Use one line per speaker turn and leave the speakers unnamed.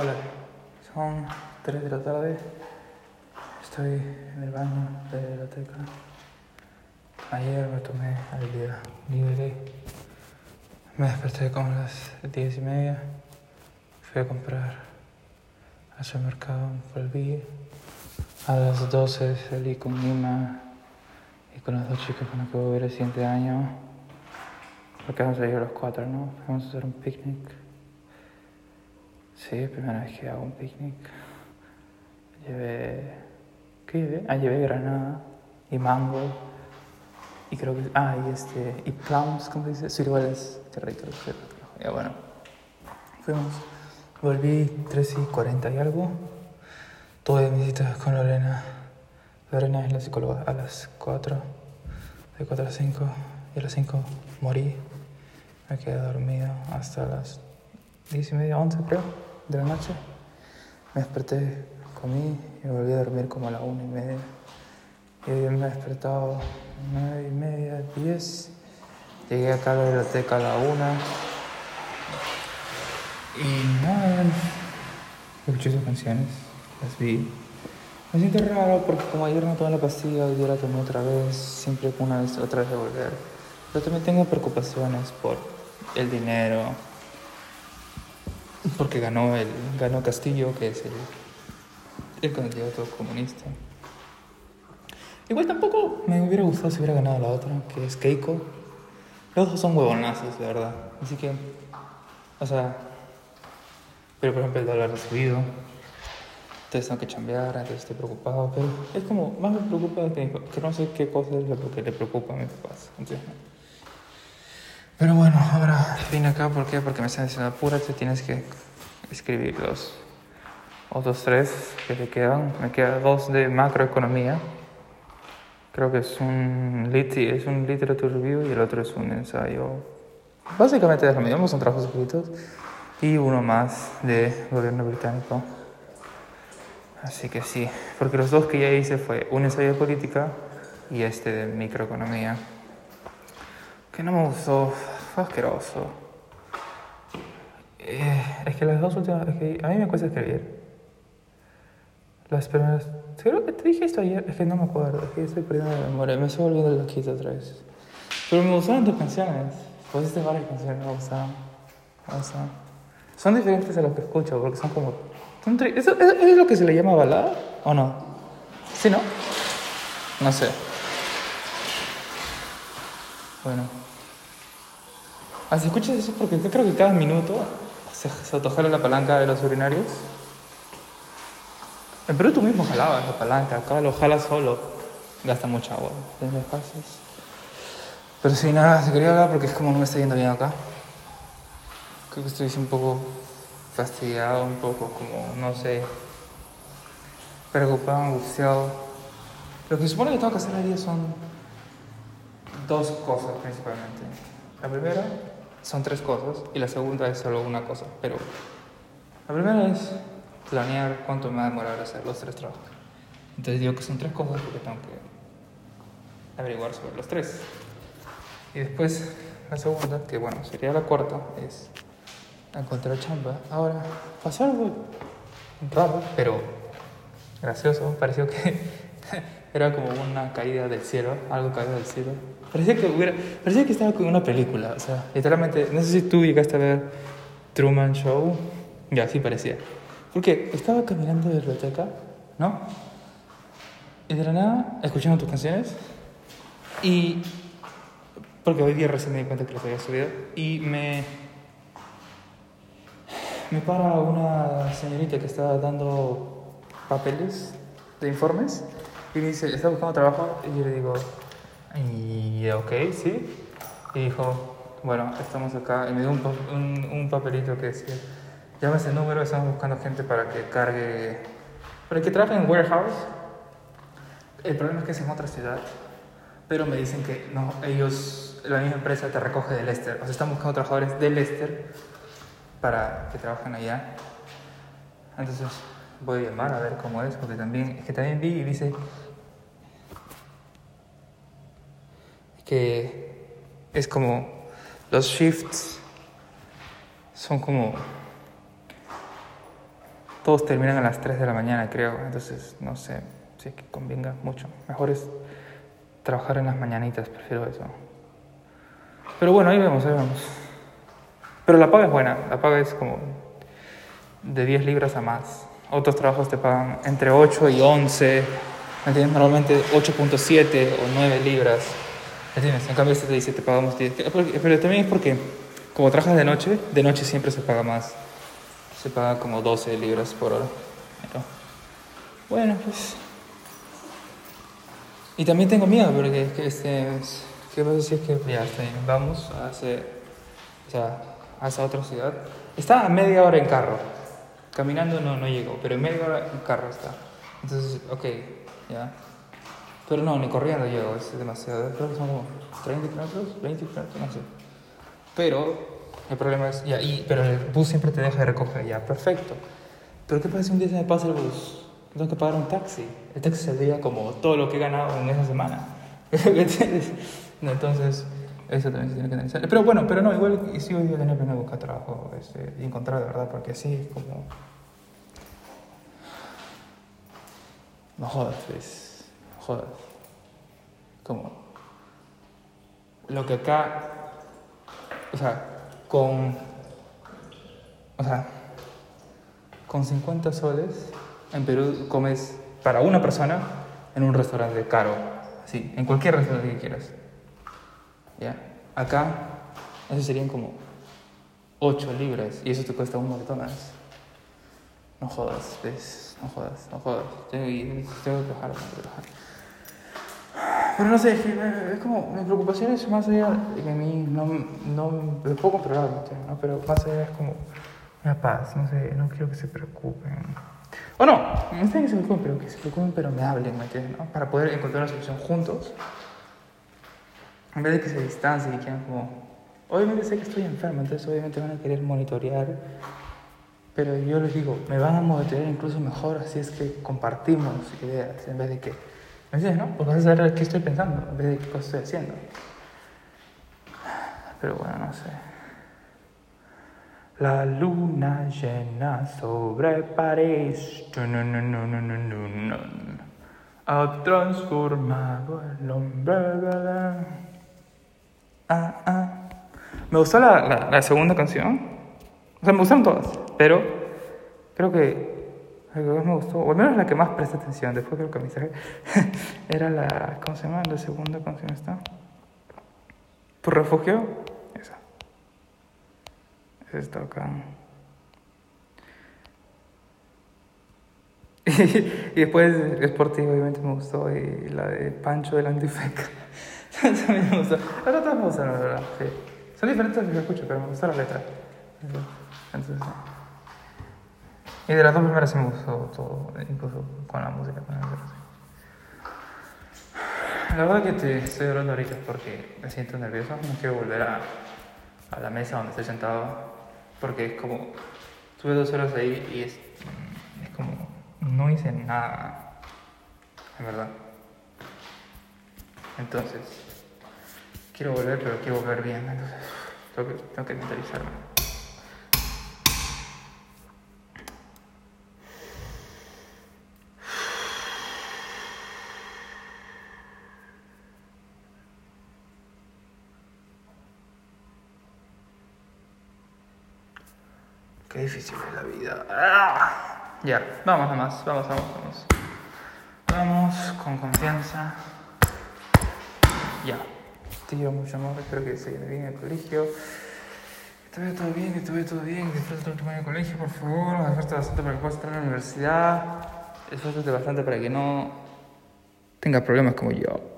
Hola, son 3 de la tarde. Estoy en el baño de la biblioteca. Ayer me tomé el día libre. Me desperté como a las 10 y media. Fui a comprar al supermercado, volví. A las 12 salí con Nima y con las dos chicas con que voy a ver el siguiente año. Porque vamos a ir a los cuatro, ¿no? Vamos a hacer un picnic. Sí, primera vez que hago un picnic. Llevé. ¿Qué llevé? Ah, llevé granada y mango. Y creo que. Ah, y este. Y plums, ¿cómo se dice? Ciruelas. Qué rico, qué rico. Ya bueno. Fuimos. Volví 3 y 40 y algo. Tuve visitas con Lorena. Lorena es la psicóloga a las 4. De 4 a 5. Y a las 5 morí. Me quedé dormido hasta las 10 y media, 11 creo, de la noche. Me desperté, comí y volví a dormir como a las 1 y media. Y hoy me he despertado 9 y media, 10. Llegué acá a la biblioteca a la 1. Y nada, escuché sus canciones, las vi. Me siento raro porque como ayer no tomé la pastilla, hoy día la tomé otra vez, siempre una vez, otra vez de volver. Pero también tengo preocupaciones por el dinero, porque ganó, el, ganó Castillo, que es el, el candidato comunista. Igual tampoco me hubiera gustado si hubiera ganado la otra, que es Keiko. Los dos son huevonazos, de verdad. Así que, o sea, pero por ejemplo el dólar ha subido, entonces tengo que chambear, entonces estoy preocupado, pero es como, más me preocupa que, que no sé qué cosa es lo que le preocupa a mis papás. Pero bueno, ahora vine acá, ¿por qué? Porque me están diciendo, apúrate, tienes que escribir los otros tres que te quedan. Me quedan dos de macroeconomía. Creo que es un, lit es un literature review y el otro es un ensayo. Básicamente es lo son trabajos escritos. Y uno más de gobierno británico. Así que sí, porque los dos que ya hice fue un ensayo de política y este de microeconomía que no me gustó, fue asqueroso. Eh, es que las dos últimas, es que a mí me cuesta escribir. Las primeras, creo que te dije esto ayer, es que no me acuerdo, es que estoy perdiendo la memoria, me estoy volviendo loquito otra vez. Pero me gustaron tus canciones, pusiste varias canciones, me gustaron, me gustaron. Son diferentes a lo que escucho, porque son como... Son ¿Eso, ¿Eso es lo que se le llama balada o no? ¿Sí, no? No sé. Bueno. Así escuchas eso porque creo que cada minuto se, se autojala la palanca de los urinarios. En Perú tú mismo jalabas la palanca, acá lo jalas solo. Gasta mucha agua. Pero sí, nada, se quería hablar porque es como no me está yendo bien acá. Creo que estoy un poco fastidiado, un poco como, no sé, preocupado, angustiado. Lo que supone que tengo que hacer hoy son dos cosas principalmente. La primera son tres cosas y la segunda es solo una cosa. Pero la primera es planear cuánto me va a demorar hacer los tres trabajos. Entonces digo que son tres cosas porque tengo que averiguar sobre los tres. Y después la segunda, que bueno, sería la cuarta, es encontrar chamba. Ahora, pasó algo raro, pero gracioso. Pareció que era como una caída del cielo, algo caído del cielo. Parecía que, hubiera, parecía que estaba con una película, o sea, literalmente, no sé si tú llegaste a ver Truman Show, ya, sí parecía. Porque estaba caminando de biblioteca, ¿no? Y de la nada, escuchando tus canciones, y. Porque hoy día recién me di cuenta que los había subido, y me. Me para una señorita que estaba dando papeles de informes, y me dice, ¿está buscando trabajo? Y yo le digo, y ok, sí. Y dijo, bueno, estamos acá. Y me dio un, un, un papelito que decía, llama ese número, estamos buscando gente para que cargue, para que trabaje en warehouse. El problema es que es en otra ciudad. Pero me dicen que no, ellos, la misma empresa te recoge de Leicester. O sea, están buscando trabajadores de Leicester para que trabajen allá. Entonces voy a llamar a ver cómo es, porque también, es que también vi y dice que es como los shifts son como todos terminan a las 3 de la mañana, creo. Entonces, no sé si es convenga mucho. Mejor es trabajar en las mañanitas, prefiero eso. Pero bueno, ahí vemos, ahí vemos. Pero la paga es buena, la paga es como de 10 libras a más. Otros trabajos te pagan entre 8 y 11, ¿me entiendes? Normalmente 8.7 o 9 libras, ¿me entiendes? En cambio este te dice te pagamos 10. Pero también es porque como trabajas de noche, de noche siempre se paga más. Se paga como 12 libras por hora. bueno, pues... Y también tengo miedo porque este, ¿qué pasa si es que ya está bien, vamos a hacer, o sea, a esa otra ciudad? Está a media hora en carro. Caminando no, no llego, pero en media hora en carro está. Entonces, ok, ya. Pero no, ni corriendo llego, es demasiado. Creo que son como 30 kilómetros, 20 kilómetros, no sé. Pero el problema es, ya, y, pero el bus siempre te deja de recoger, ya, perfecto. Pero ¿qué pasa si un día se me pasa el bus? Tengo que pagar un taxi. El taxi saldría como todo lo que he ganado en esa semana. Entonces, eso también se tiene que analizar. Pero bueno, pero no, igual sí hoy voy a tener que buscar trabajo este, y encontrar, de verdad, porque es como. No jodas, pues. Jodas. Como. Lo que acá. O sea, con. O sea, con 50 soles en Perú comes para una persona en un restaurante caro. Sí, en cualquier restaurante que quieras. ¿Ya? Acá, eso serían como 8 libras y eso te cuesta un McDonald's. No jodas, ¿ves? No jodas, no jodas. Tengo, que trabajar, Pero no sé, es, como, mi preocupación es más allá de que a mí no, no puedo controlar, ¿no? pero más allá es como una paz, no sé, no quiero que se preocupen. O no, no está que se preocupen, pero que se preocupen, pero me hablen, ¿me entiendes? Para poder encontrar una solución juntos en vez de que se distancien y quieran como, obviamente sé que estoy enfermo, entonces obviamente van a querer monitorear, pero yo les digo, me van a monitorear incluso mejor si es que compartimos ideas, en vez de que, ¿me entiendes, no? Porque vas a saber qué estoy pensando, en vez de qué estoy haciendo. Pero bueno, no sé. La luna llena sobre París ha transformado el hombre. Ah, ah. Me gustó la, la, segunda canción. O sea, me gustaron todas, pero creo que la que más me gustó, o al menos la que más presté atención, después creo que mensaje, era la, ¿cómo se llama? La segunda canción está. ¿Tu refugio? Esa. Esa está acá. y después Sportivo obviamente me gustó y la de Pancho del Antifeca. También me gustó. Las otras me gustan, la verdad. Sí. Son diferentes las que escucho, pero me gusta la letra. Entonces, Y de las dos primeras sí me gustó todo, incluso con la música. Con la verdad que te estoy hablando ahorita porque me siento nervioso. No quiero volver a, a la mesa donde estoy sentado porque es como. Estuve dos horas ahí y es, es como. No hice nada. En verdad. Entonces, quiero volver, pero quiero volver bien. Entonces, tengo que, tengo que mentalizarme. Qué difícil es la vida. ¡Ah! Ya, vamos nomás, vamos, vamos, vamos. Vamos con confianza. Ya. Llevo mucho amor, espero que se bien en el colegio. Que te vaya todo bien, que te vaya todo bien, que disfrutes tu año en el colegio, por favor. Esfuérzate bastante para que puedas entrar a la universidad. Esfuérzate bastante para que no tenga problemas como yo.